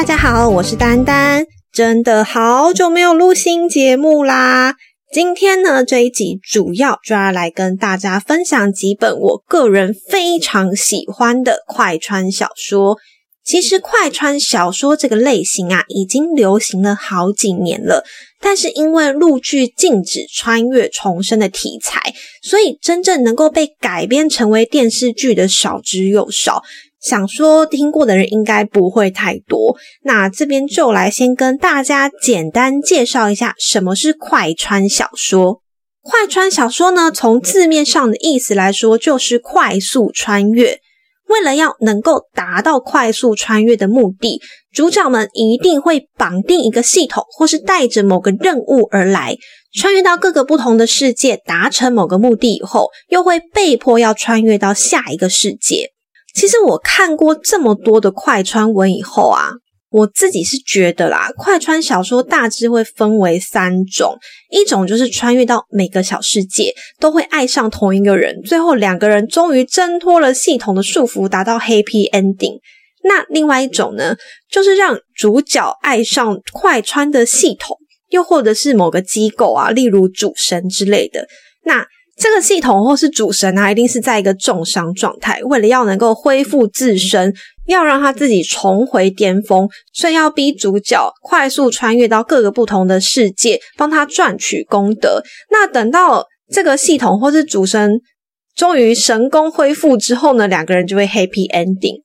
大家好，我是丹丹，真的好久没有录新节目啦。今天呢，这一集主要就要来跟大家分享几本我个人非常喜欢的快穿小说。其实快穿小说这个类型啊，已经流行了好几年了，但是因为陆剧禁止穿越重生的题材，所以真正能够被改编成为电视剧的少之又少。想说听过的人应该不会太多，那这边就来先跟大家简单介绍一下什么是快穿小说。快穿小说呢，从字面上的意思来说，就是快速穿越。为了要能够达到快速穿越的目的，主角们一定会绑定一个系统，或是带着某个任务而来，穿越到各个不同的世界，达成某个目的以后，又会被迫要穿越到下一个世界。其实我看过这么多的快穿文以后啊，我自己是觉得啦，快穿小说大致会分为三种，一种就是穿越到每个小世界都会爱上同一个人，最后两个人终于挣脱了系统的束缚，达到 happy ending。那另外一种呢，就是让主角爱上快穿的系统，又或者是某个机构啊，例如主神之类的。那这个系统或是主神啊，一定是在一个重伤状态，为了要能够恢复自身，要让他自己重回巅峰，所以要逼主角快速穿越到各个不同的世界，帮他赚取功德。那等到这个系统或是主神终于神功恢复之后呢，两个人就会 happy ending。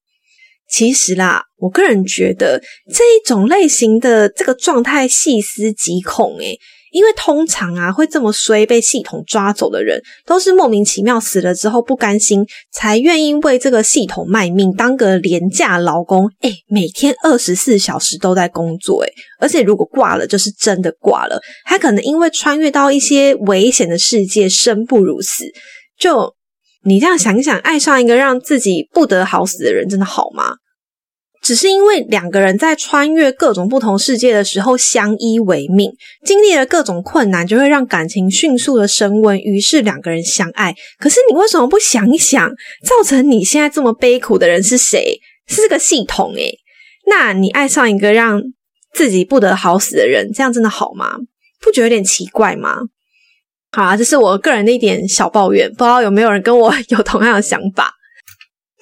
其实啦，我个人觉得这一种类型的这个状态细思极恐诶。因为通常啊，会这么衰被系统抓走的人，都是莫名其妙死了之后不甘心，才愿意为这个系统卖命，当个廉价劳工。哎，每天二十四小时都在工作，哎，而且如果挂了，就是真的挂了。还可能因为穿越到一些危险的世界，生不如死。就你这样想一想，爱上一个让自己不得好死的人，真的好吗？只是因为两个人在穿越各种不同世界的时候相依为命，经历了各种困难，就会让感情迅速的升温，于是两个人相爱。可是你为什么不想一想，造成你现在这么悲苦的人是谁？是这个系统诶。那你爱上一个让自己不得好死的人，这样真的好吗？不觉得有点奇怪吗？好啊，这是我个人的一点小抱怨，不知道有没有人跟我有同样的想法。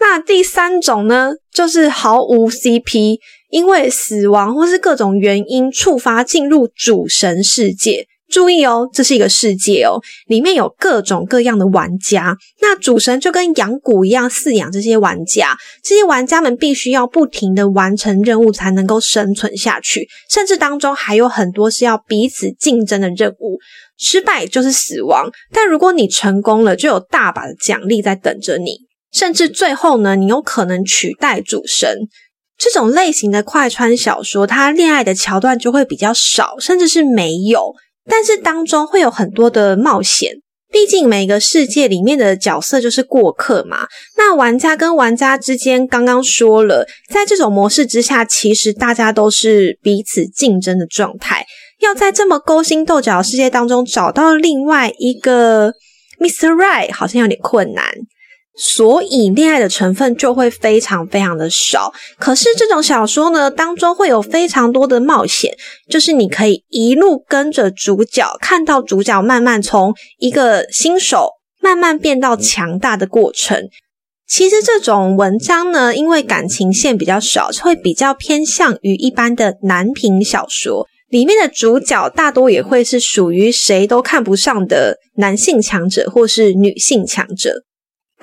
那第三种呢，就是毫无 CP，因为死亡或是各种原因触发进入主神世界。注意哦，这是一个世界哦，里面有各种各样的玩家。那主神就跟养蛊一样饲养这些玩家，这些玩家们必须要不停的完成任务才能够生存下去，甚至当中还有很多是要彼此竞争的任务，失败就是死亡。但如果你成功了，就有大把的奖励在等着你。甚至最后呢，你有可能取代主神。这种类型的快穿小说，它恋爱的桥段就会比较少，甚至是没有。但是当中会有很多的冒险，毕竟每个世界里面的角色就是过客嘛。那玩家跟玩家之间，刚刚说了，在这种模式之下，其实大家都是彼此竞争的状态。要在这么勾心斗角的世界当中找到另外一个 Mr. Right，好像有点困难。所以恋爱的成分就会非常非常的少。可是这种小说呢，当中会有非常多的冒险，就是你可以一路跟着主角，看到主角慢慢从一个新手慢慢变到强大的过程。其实这种文章呢，因为感情线比较少，会比较偏向于一般的男频小说，里面的主角大多也会是属于谁都看不上的男性强者或是女性强者。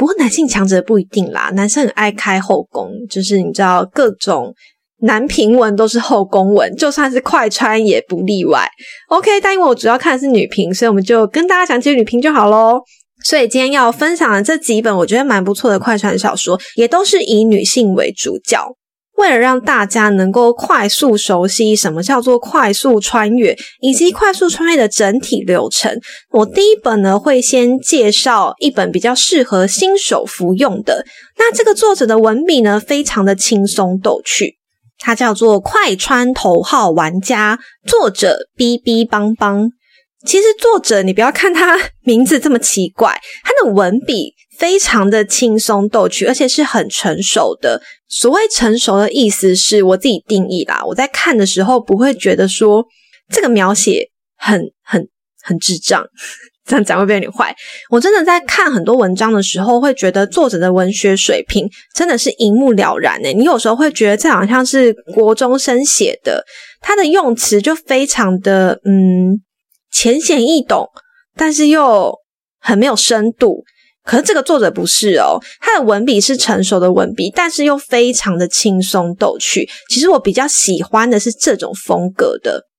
不过男性强者不一定啦，男生很爱开后宫，就是你知道各种男评文都是后宫文，就算是快穿也不例外。OK，但因为我主要看的是女评，所以我们就跟大家讲几女评就好喽。所以今天要分享的这几本我觉得蛮不错的快穿小说，也都是以女性为主角。为了让大家能够快速熟悉什么叫做快速穿越，以及快速穿越的整体流程，我第一本呢会先介绍一本比较适合新手服用的。那这个作者的文笔呢，非常的轻松逗趣，它叫做《快穿头号玩家》，作者 B B 邦邦。其实作者你不要看他名字这么奇怪，他的文笔。非常的轻松逗趣，而且是很成熟的。所谓成熟的意思是我自己定义啦。我在看的时候不会觉得说这个描写很很很智障，这样讲会不会有点坏？我真的在看很多文章的时候，会觉得作者的文学水平真的是一目了然诶。你有时候会觉得这好像是国中生写的，他的用词就非常的嗯浅显易懂，但是又很没有深度。可是这个作者不是哦，他的文笔是成熟的文笔，但是又非常的轻松逗趣。其实我比较喜欢的是这种风格的。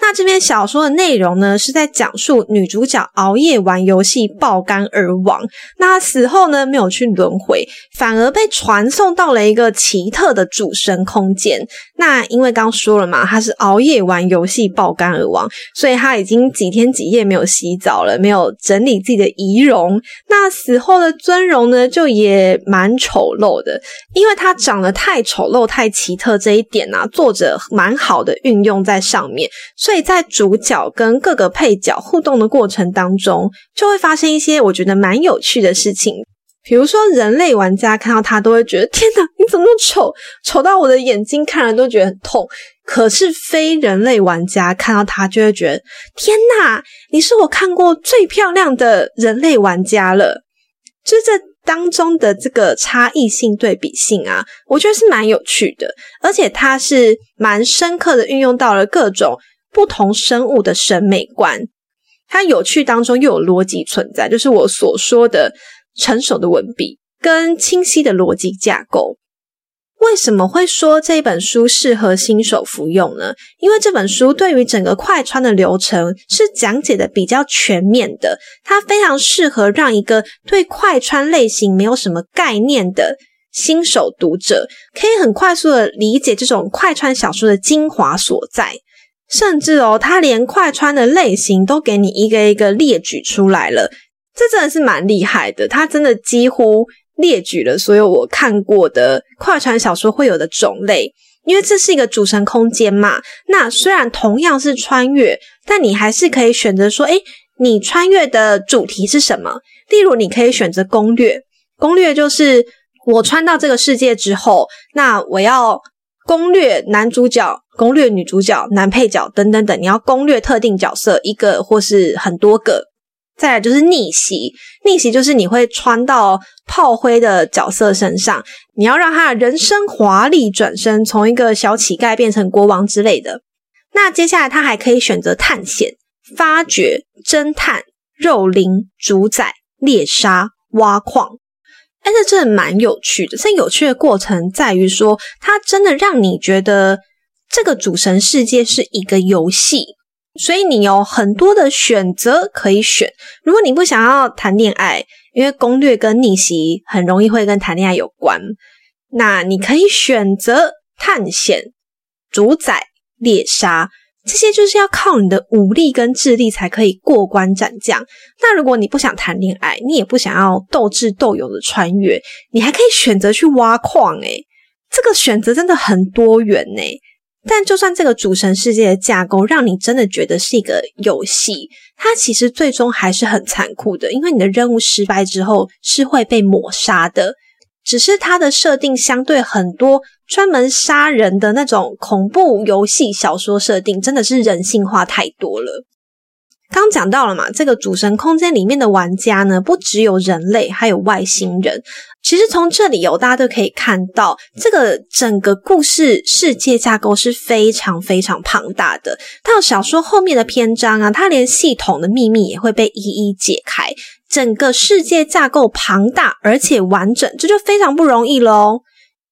那这篇小说的内容呢，是在讲述女主角熬夜玩游戏爆肝而亡。那死后呢，没有去轮回，反而被传送到了一个奇特的主神空间。那因为刚说了嘛，她是熬夜玩游戏爆肝而亡，所以她已经几天几夜没有洗澡了，没有整理自己的仪容。那死后的尊容呢，就也蛮丑陋的，因为她长得太丑陋、太奇特这一点呢，作者蛮好的运用在上面。所以在主角跟各个配角互动的过程当中，就会发生一些我觉得蛮有趣的事情。比如说，人类玩家看到他都会觉得：“天哪，你怎么那么丑？丑到我的眼睛看了都觉得很痛。”可是非人类玩家看到他就会觉得：“天哪，你是我看过最漂亮的人类玩家了。”就是这当中的这个差异性、对比性啊，我觉得是蛮有趣的，而且它是蛮深刻的运用到了各种。不同生物的审美观，它有趣当中又有逻辑存在，就是我所说的成熟的文笔跟清晰的逻辑架构。为什么会说这本书适合新手服用呢？因为这本书对于整个快穿的流程是讲解的比较全面的，它非常适合让一个对快穿类型没有什么概念的新手读者，可以很快速的理解这种快穿小说的精华所在。甚至哦，他连快穿的类型都给你一个一个列举出来了，这真的是蛮厉害的。他真的几乎列举了所有我看过的快穿小说会有的种类，因为这是一个主神空间嘛。那虽然同样是穿越，但你还是可以选择说，诶，你穿越的主题是什么？例如，你可以选择攻略，攻略就是我穿到这个世界之后，那我要。攻略男主角、攻略女主角、男配角等等等，你要攻略特定角色一个或是很多个。再来就是逆袭，逆袭就是你会穿到炮灰的角色身上，你要让他的人生华丽转身，从一个小乞丐变成国王之类的。那接下来他还可以选择探险、发掘、侦探、肉林、主宰、猎杀、挖矿。但是这蛮有趣的，这有趣的过程在于说，它真的让你觉得这个主神世界是一个游戏，所以你有很多的选择可以选。如果你不想要谈恋爱，因为攻略跟逆袭很容易会跟谈恋爱有关，那你可以选择探险、主宰、猎杀。这些就是要靠你的武力跟智力才可以过关斩将。那如果你不想谈恋爱，你也不想要斗智斗勇的穿越，你还可以选择去挖矿。诶这个选择真的很多元呢。但就算这个主神世界的架构让你真的觉得是一个游戏，它其实最终还是很残酷的，因为你的任务失败之后是会被抹杀的。只是它的设定相对很多专门杀人的那种恐怖游戏小说设定，真的是人性化太多了。刚讲到了嘛，这个主神空间里面的玩家呢，不只有人类，还有外星人。其实从这里有大家都可以看到，这个整个故事世界架构是非常非常庞大的。到小说后面的篇章啊，它连系统的秘密也会被一一解开。整个世界架构庞大而且完整，这就非常不容易喽。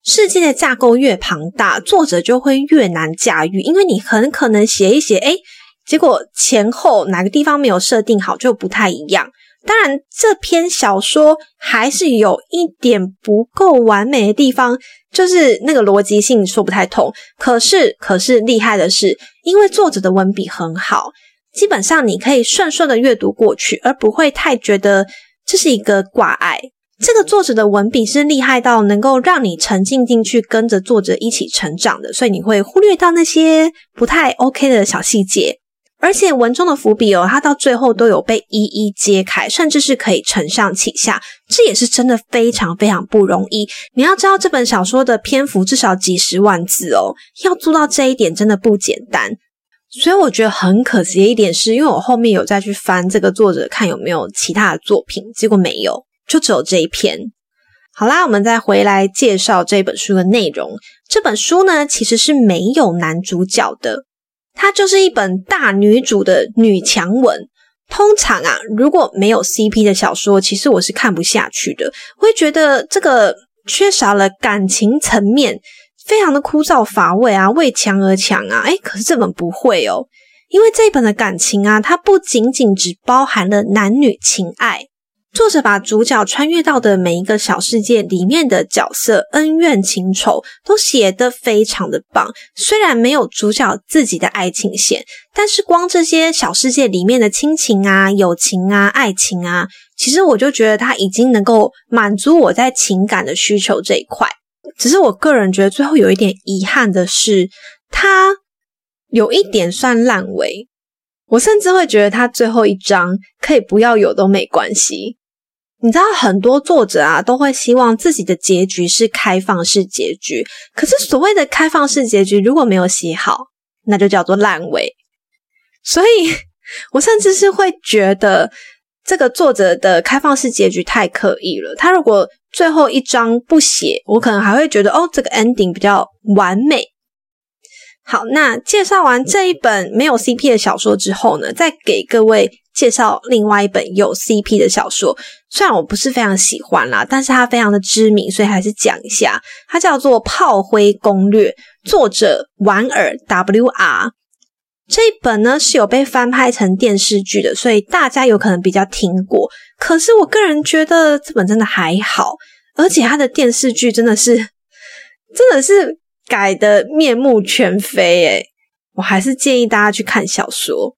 世界的架构越庞大，作者就会越难驾驭，因为你很可能写一写，诶结果前后哪个地方没有设定好，就不太一样。当然，这篇小说还是有一点不够完美的地方，就是那个逻辑性说不太通。可是，可是厉害的是，因为作者的文笔很好。基本上你可以顺顺的阅读过去，而不会太觉得这是一个挂碍。这个作者的文笔是厉害到能够让你沉浸进去，跟着作者一起成长的，所以你会忽略到那些不太 OK 的小细节。而且文中的伏笔哦，它到最后都有被一一揭开，甚至是可以承上启下，这也是真的非常非常不容易。你要知道，这本小说的篇幅至少几十万字哦，要做到这一点真的不简单。所以我觉得很可惜的一点是，因为我后面有再去翻这个作者看有没有其他的作品，结果没有，就只有这一篇。好啦，我们再回来介绍这本书的内容。这本书呢，其实是没有男主角的，它就是一本大女主的女强文。通常啊，如果没有 CP 的小说，其实我是看不下去的，会觉得这个缺少了感情层面。非常的枯燥乏味啊，为强而强啊！哎，可是这本不会哦，因为这一本的感情啊，它不仅仅只包含了男女情爱，作者把主角穿越到的每一个小世界里面的角色恩怨情仇都写得非常的棒。虽然没有主角自己的爱情线，但是光这些小世界里面的亲情啊、友情啊、爱情啊，其实我就觉得它已经能够满足我在情感的需求这一块。只是我个人觉得最后有一点遗憾的是，它有一点算烂尾。我甚至会觉得它最后一章可以不要有都没关系。你知道很多作者啊都会希望自己的结局是开放式结局，可是所谓的开放式结局如果没有写好，那就叫做烂尾。所以我甚至是会觉得这个作者的开放式结局太刻意了。他如果最后一章不写，我可能还会觉得哦，这个 ending 比较完美。好，那介绍完这一本没有 CP 的小说之后呢，再给各位介绍另外一本有 CP 的小说。虽然我不是非常喜欢啦，但是它非常的知名，所以还是讲一下。它叫做《炮灰攻略》，作者莞尔 W.R。这一本呢是有被翻拍成电视剧的，所以大家有可能比较听过。可是我个人觉得这本真的还好，而且它的电视剧真的是 真的是改的面目全非诶我还是建议大家去看小说。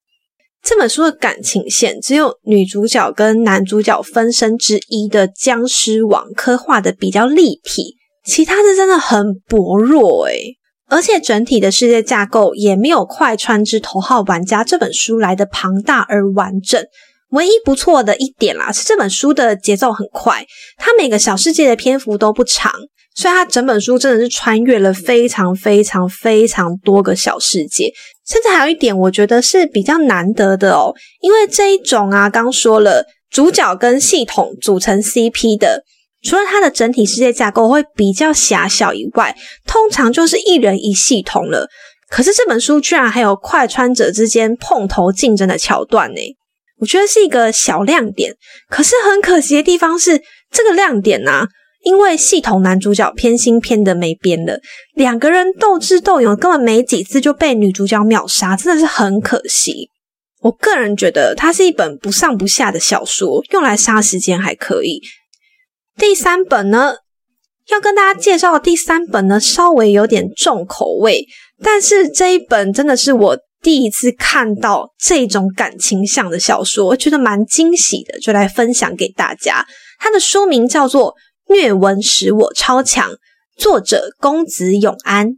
这本书的感情线只有女主角跟男主角分身之一的僵尸王刻画的比较立体，其他的真的很薄弱诶而且整体的世界架构也没有《快穿之头号玩家》这本书来的庞大而完整。唯一不错的一点啦，是这本书的节奏很快，它每个小世界的篇幅都不长，所以它整本书真的是穿越了非常非常非常多个小世界。甚至还有一点，我觉得是比较难得的哦，因为这一种啊，刚说了主角跟系统组成 CP 的，除了它的整体世界架构会比较狭小以外，通常就是一人一系统了。可是这本书居然还有快穿者之间碰头竞争的桥段呢。我觉得是一个小亮点，可是很可惜的地方是，这个亮点呢，因为系统男主角偏心偏的没边了，两个人斗智斗勇，根本没几次就被女主角秒杀，真的是很可惜。我个人觉得它是一本不上不下的小说，用来杀时间还可以。第三本呢，要跟大家介绍的第三本呢，稍微有点重口味，但是这一本真的是我。第一次看到这种感情向的小说，我觉得蛮惊喜的，就来分享给大家。它的书名叫做《虐文使我超强》，作者公子永安。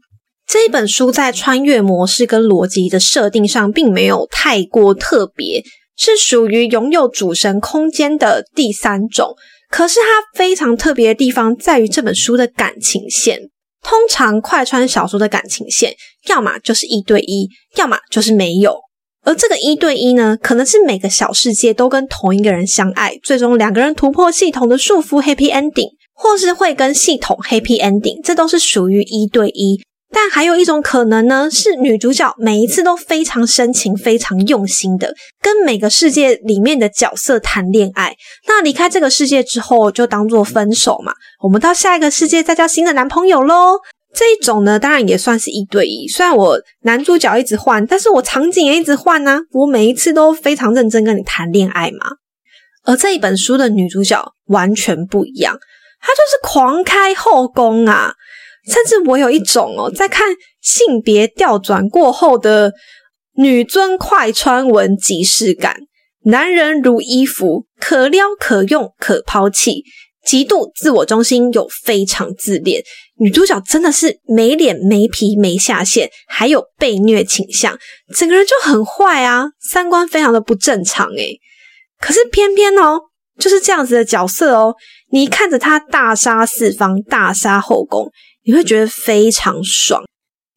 这一本书在穿越模式跟逻辑的设定上，并没有太过特别，是属于拥有主神空间的第三种。可是它非常特别的地方，在于这本书的感情线。通常快穿小说的感情线，要么就是一对一，要么就是没有。而这个一对一呢，可能是每个小世界都跟同一个人相爱，最终两个人突破系统的束缚，happy ending，或是会跟系统 happy ending，这都是属于一对一。但还有一种可能呢，是女主角每一次都非常深情、非常用心的跟每个世界里面的角色谈恋爱。那离开这个世界之后，就当做分手嘛。我们到下一个世界再交新的男朋友喽。这一种呢，当然也算是一对一。虽然我男主角一直换，但是我场景也一直换呢。我每一次都非常认真跟你谈恋爱嘛。而这一本书的女主角完全不一样，她就是狂开后宫啊。甚至我有一种哦，在看性别调转过后的女尊快穿文即视感，男人如衣服，可撩可用可抛弃，极度自我中心又非常自恋。女主角真的是没脸没皮没下限，还有被虐倾向，整个人就很坏啊，三观非常的不正常诶可是偏偏哦，就是这样子的角色哦，你看着他大杀四方，大杀后宫，你会觉得非常爽。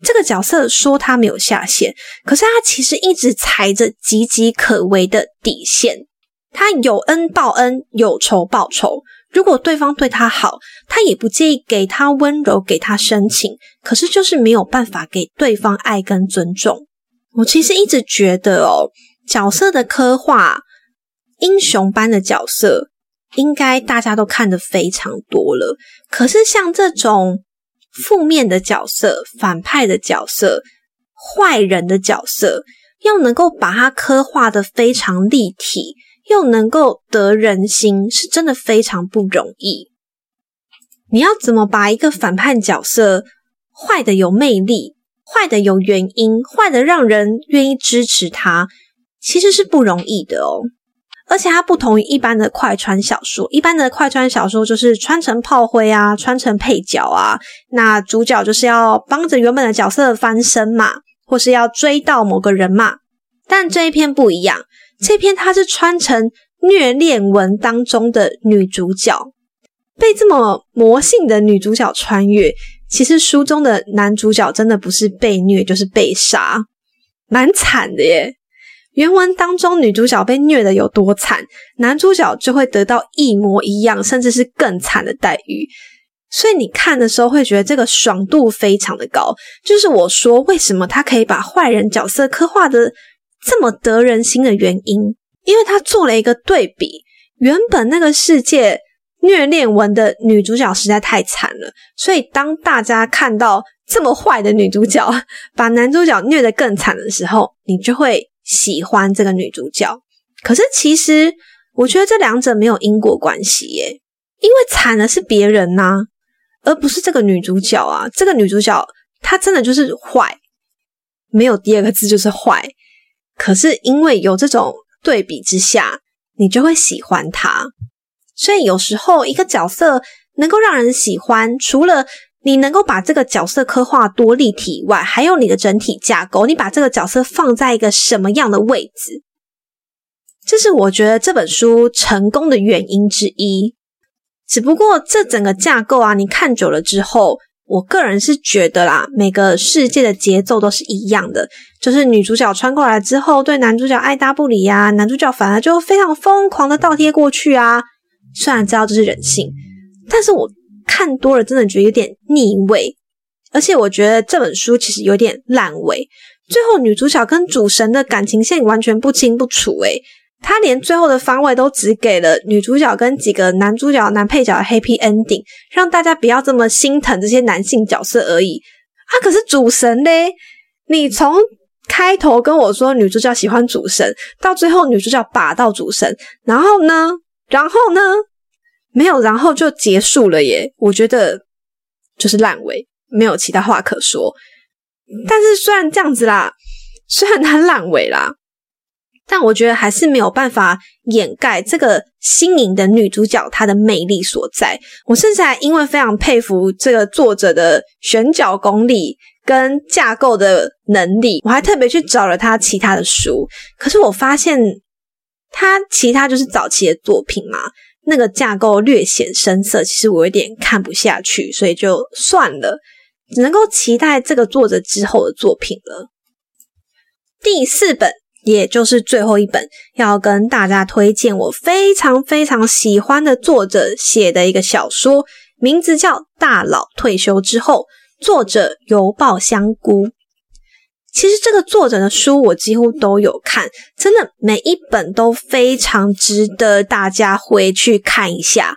这个角色说他没有下限，可是他其实一直踩着岌岌可危的底线。他有恩报恩，有仇报仇。如果对方对他好，他也不介意给他温柔，给他深情。可是就是没有办法给对方爱跟尊重。我其实一直觉得哦，角色的刻画，英雄般的角色，应该大家都看得非常多了。可是像这种。负面的角色、反派的角色、坏人的角色，要能够把它刻画的非常立体，又能够得人心，是真的非常不容易。你要怎么把一个反叛角色坏的有魅力、坏的有原因、坏的让人愿意支持他，其实是不容易的哦。而且它不同于一般的快穿小说，一般的快穿小说就是穿成炮灰啊，穿成配角啊，那主角就是要帮着原本的角色翻身嘛，或是要追到某个人嘛。但这一篇不一样，这篇它是穿成虐恋文当中的女主角，被这么魔性的女主角穿越，其实书中的男主角真的不是被虐就是被杀，蛮惨的耶。原文当中，女主角被虐的有多惨，男主角就会得到一模一样，甚至是更惨的待遇。所以你看的时候会觉得这个爽度非常的高。就是我说为什么他可以把坏人角色刻画的这么得人心的原因，因为他做了一个对比。原本那个世界虐恋文的女主角实在太惨了，所以当大家看到这么坏的女主角 把男主角虐得更惨的时候，你就会。喜欢这个女主角，可是其实我觉得这两者没有因果关系耶，因为惨的是别人呐，而不是这个女主角啊。这个女主角她真的就是坏，没有第二个字就是坏。可是因为有这种对比之下，你就会喜欢他。所以有时候一个角色能够让人喜欢，除了你能够把这个角色刻画多立体以外，还有你的整体架构，你把这个角色放在一个什么样的位置，这是我觉得这本书成功的原因之一。只不过这整个架构啊，你看久了之后，我个人是觉得啦，每个世界的节奏都是一样的，就是女主角穿过来之后，对男主角爱搭不理啊，男主角反而就非常疯狂的倒贴过去啊。虽然知道这是人性，但是我。看多了，真的觉得有点腻味，而且我觉得这本书其实有点烂尾。最后女主角跟主神的感情线完全不清不楚，诶他连最后的方位都只给了女主角跟几个男主角、男配角的 happy ending，让大家不要这么心疼这些男性角色而已。啊，可是主神嘞，你从开头跟我说女主角喜欢主神，到最后女主角把到主神，然后呢，然后呢？没有，然后就结束了耶。我觉得就是烂尾，没有其他话可说。但是虽然这样子啦，虽然它烂尾啦，但我觉得还是没有办法掩盖这个新颖的女主角她的魅力所在。我甚至还因为非常佩服这个作者的选角功力跟架构的能力，我还特别去找了他其他的书。可是我发现他其他就是早期的作品嘛。那个架构略显生涩，其实我有点看不下去，所以就算了，只能够期待这个作者之后的作品了。第四本，也就是最后一本，要跟大家推荐我非常非常喜欢的作者写的一个小说，名字叫《大佬退休之后》，作者油爆香菇。其实这个作者的书我几乎都有看，真的每一本都非常值得大家回去看一下。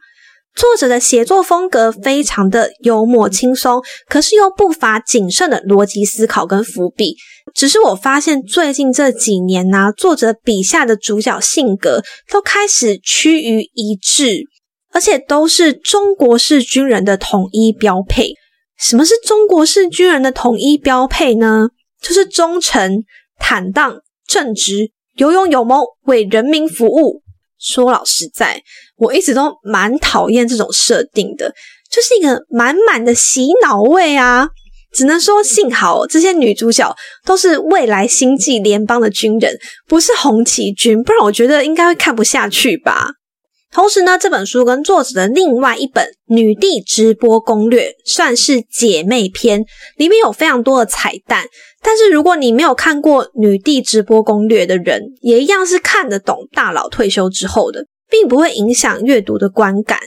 作者的写作风格非常的幽默轻松，可是又不乏谨慎的逻辑思考跟伏笔。只是我发现最近这几年呢，作者笔下的主角性格都开始趋于一致，而且都是中国式军人的统一标配。什么是中国式军人的统一标配呢？就是忠诚、坦荡、正直、有勇有谋、为人民服务。说老实在，我一直都蛮讨厌这种设定的，就是一个满满的洗脑味啊。只能说幸好这些女主角都是未来星际联邦的军人，不是红旗军，不然我觉得应该会看不下去吧。同时呢，这本书跟作者的另外一本《女帝直播攻略》算是姐妹篇，里面有非常多的彩蛋。但是如果你没有看过《女帝直播攻略》的人，也一样是看得懂大佬退休之后的，并不会影响阅读的观感。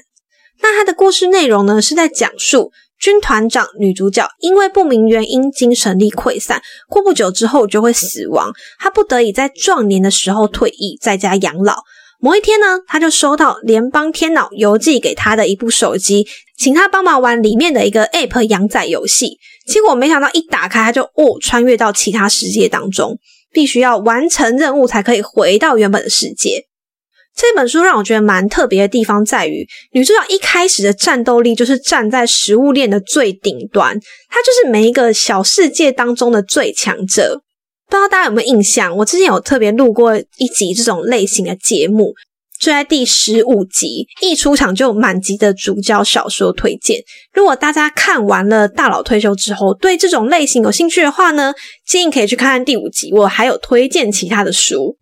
那它的故事内容呢，是在讲述。军团长女主角因为不明原因精神力溃散，过不久之后就会死亡。她不得已在壮年的时候退役，在家养老。某一天呢，他就收到联邦天脑邮寄给他的一部手机，请他帮忙玩里面的一个 App 养仔游戏。结果没想到一打开，他就哦穿越到其他世界当中，必须要完成任务才可以回到原本的世界。这本书让我觉得蛮特别的地方在于，女主角一开始的战斗力就是站在食物链的最顶端，她就是每一个小世界当中的最强者。不知道大家有没有印象？我之前有特别录过一集这种类型的节目，就在第十五集一出场就满集的主角小说推荐。如果大家看完了大佬退休之后，对这种类型有兴趣的话呢，建议可以去看看第五集，我还有推荐其他的书。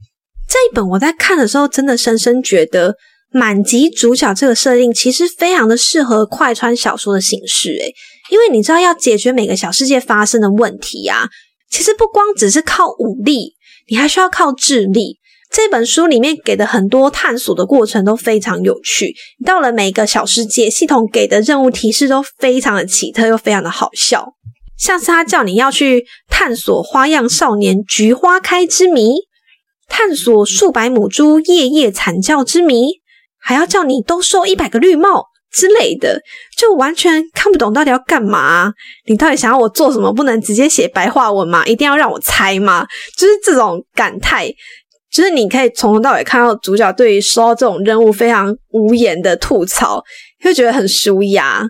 这一本我在看的时候，真的深深觉得满级主角这个设定其实非常的适合快穿小说的形式，诶，因为你知道要解决每个小世界发生的问题啊，其实不光只是靠武力，你还需要靠智力。这本书里面给的很多探索的过程都非常有趣，到了每个小世界，系统给的任务提示都非常的奇特又非常的好笑，像是他叫你要去探索花样少年菊花开之谜。探索数百母猪夜夜惨叫之谜，还要叫你多收一百个绿帽之类的，就完全看不懂到底要干嘛。你到底想要我做什么？不能直接写白话文吗？一定要让我猜吗？就是这种感叹，就是你可以从头到尾看到主角对于收到这种任务非常无言的吐槽，会觉得很舒压。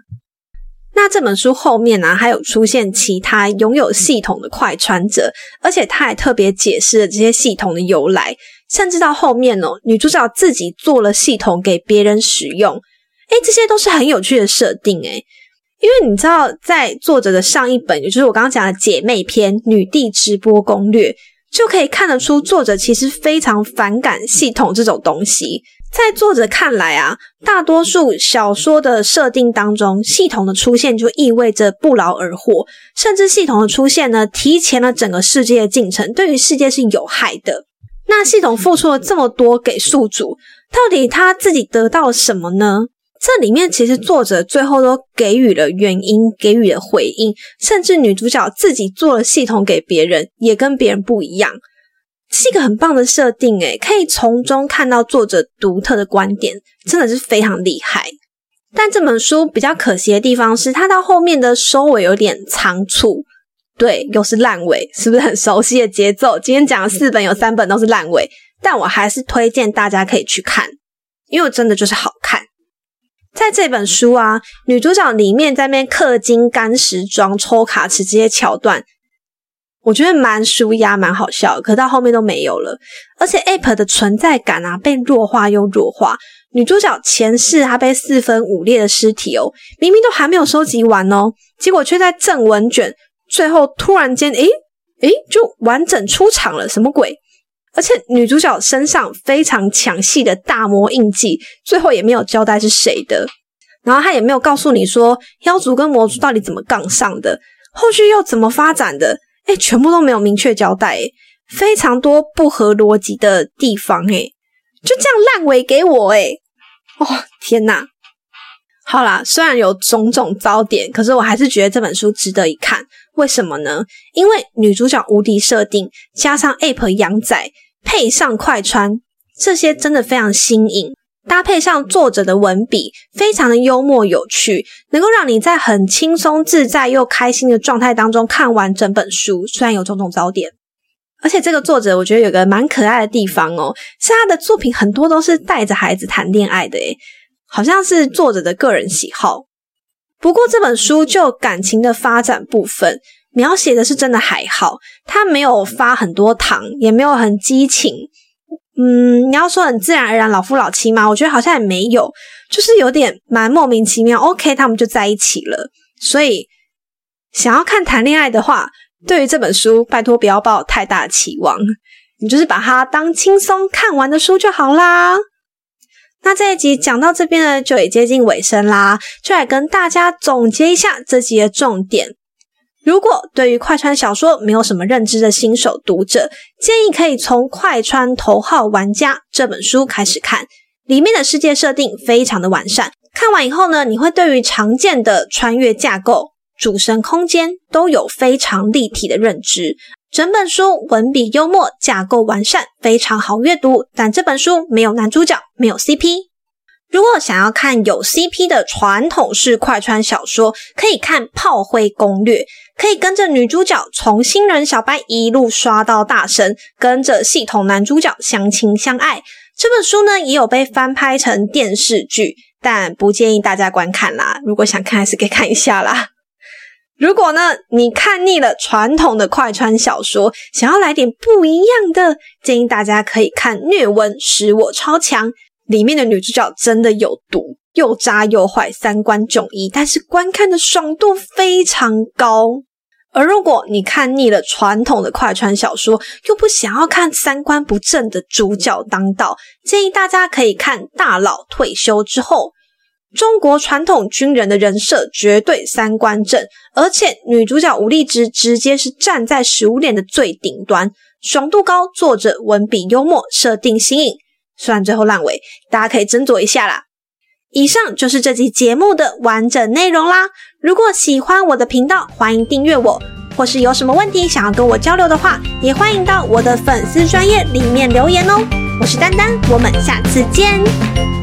那这本书后面呢，还有出现其他拥有系统的快穿者，而且他还特别解释了这些系统的由来，甚至到后面哦，女主角自己做了系统给别人使用，诶，这些都是很有趣的设定诶，因为你知道，在作者的上一本，也就是我刚刚讲的姐妹篇《女帝直播攻略》，就可以看得出作者其实非常反感系统这种东西。在作者看来啊，大多数小说的设定当中，系统的出现就意味着不劳而获，甚至系统的出现呢，提前了整个世界的进程，对于世界是有害的。那系统付出了这么多给宿主，到底他自己得到了什么呢？这里面其实作者最后都给予了原因，给予了回应，甚至女主角自己做了系统给别人，也跟别人不一样。是一个很棒的设定，诶，可以从中看到作者独特的观点，真的是非常厉害。但这本书比较可惜的地方是，它到后面的收尾有点仓促，对，又是烂尾，是不是很熟悉的节奏？今天讲的四本有三本都是烂尾，但我还是推荐大家可以去看，因为真的就是好看。在这本书啊，女主角里面在那边氪金、干时装、抽卡池这些桥段。我觉得蛮舒压、蛮好笑，可到后面都没有了。而且 App 的存在感啊，被弱化又弱化。女主角前世她被四分五裂的尸体哦，明明都还没有收集完哦，结果却在正文卷最后突然间，诶诶，就完整出场了，什么鬼？而且女主角身上非常强细的大魔印记，最后也没有交代是谁的，然后他也没有告诉你说妖族跟魔族到底怎么杠上的，后续又怎么发展的。哎，全部都没有明确交代，非常多不合逻辑的地方，哎，就这样烂尾给我，哎，哦，天哪！好啦，虽然有种种糟点，可是我还是觉得这本书值得一看。为什么呢？因为女主角无敌设定，加上 App 养仔，配上快穿，这些真的非常新颖。搭配上作者的文笔，非常的幽默有趣，能够让你在很轻松自在又开心的状态当中看完整本书。虽然有种种糟点，而且这个作者我觉得有个蛮可爱的地方哦，是他的作品很多都是带着孩子谈恋爱的，诶好像是作者的个人喜好。不过这本书就感情的发展部分描写的是真的还好，他没有发很多糖，也没有很激情。嗯，你要说很自然而然老夫老妻吗？我觉得好像也没有，就是有点蛮莫名其妙。OK，他们就在一起了。所以想要看谈恋爱的话，对于这本书，拜托不要抱太大期望，你就是把它当轻松看完的书就好啦。那这一集讲到这边呢，就也接近尾声啦，就来跟大家总结一下这集的重点。如果对于快穿小说没有什么认知的新手读者，建议可以从《快穿头号玩家》这本书开始看，里面的世界设定非常的完善。看完以后呢，你会对于常见的穿越架构、主神空间都有非常立体的认知。整本书文笔幽默，架构完善，非常好阅读。但这本书没有男主角，没有 CP。如果想要看有 CP 的传统式快穿小说，可以看《炮灰攻略》，可以跟着女主角从新人小白一路刷到大神，跟着系统男主角相亲相爱。这本书呢，也有被翻拍成电视剧，但不建议大家观看啦。如果想看，还是可以看一下啦。如果呢，你看腻了传统的快穿小说，想要来点不一样的，建议大家可以看《虐文使我超强》，里面的女主角真的有毒，又渣又坏，三观迥异，但是观看的爽度非常高。而如果你看腻了传统的快穿小说，又不想要看三观不正的主角当道，建议大家可以看《大佬退休之后》。中国传统军人的人设绝对三观正，而且女主角吴丽芝直接是站在食物链的最顶端，爽度高，作者文笔幽默，设定新颖。虽然最后烂尾，大家可以斟酌一下啦。以上就是这集节目的完整内容啦。如果喜欢我的频道，欢迎订阅我，或是有什么问题想要跟我交流的话，也欢迎到我的粉丝专业里面留言哦。我是丹丹，我们下次见。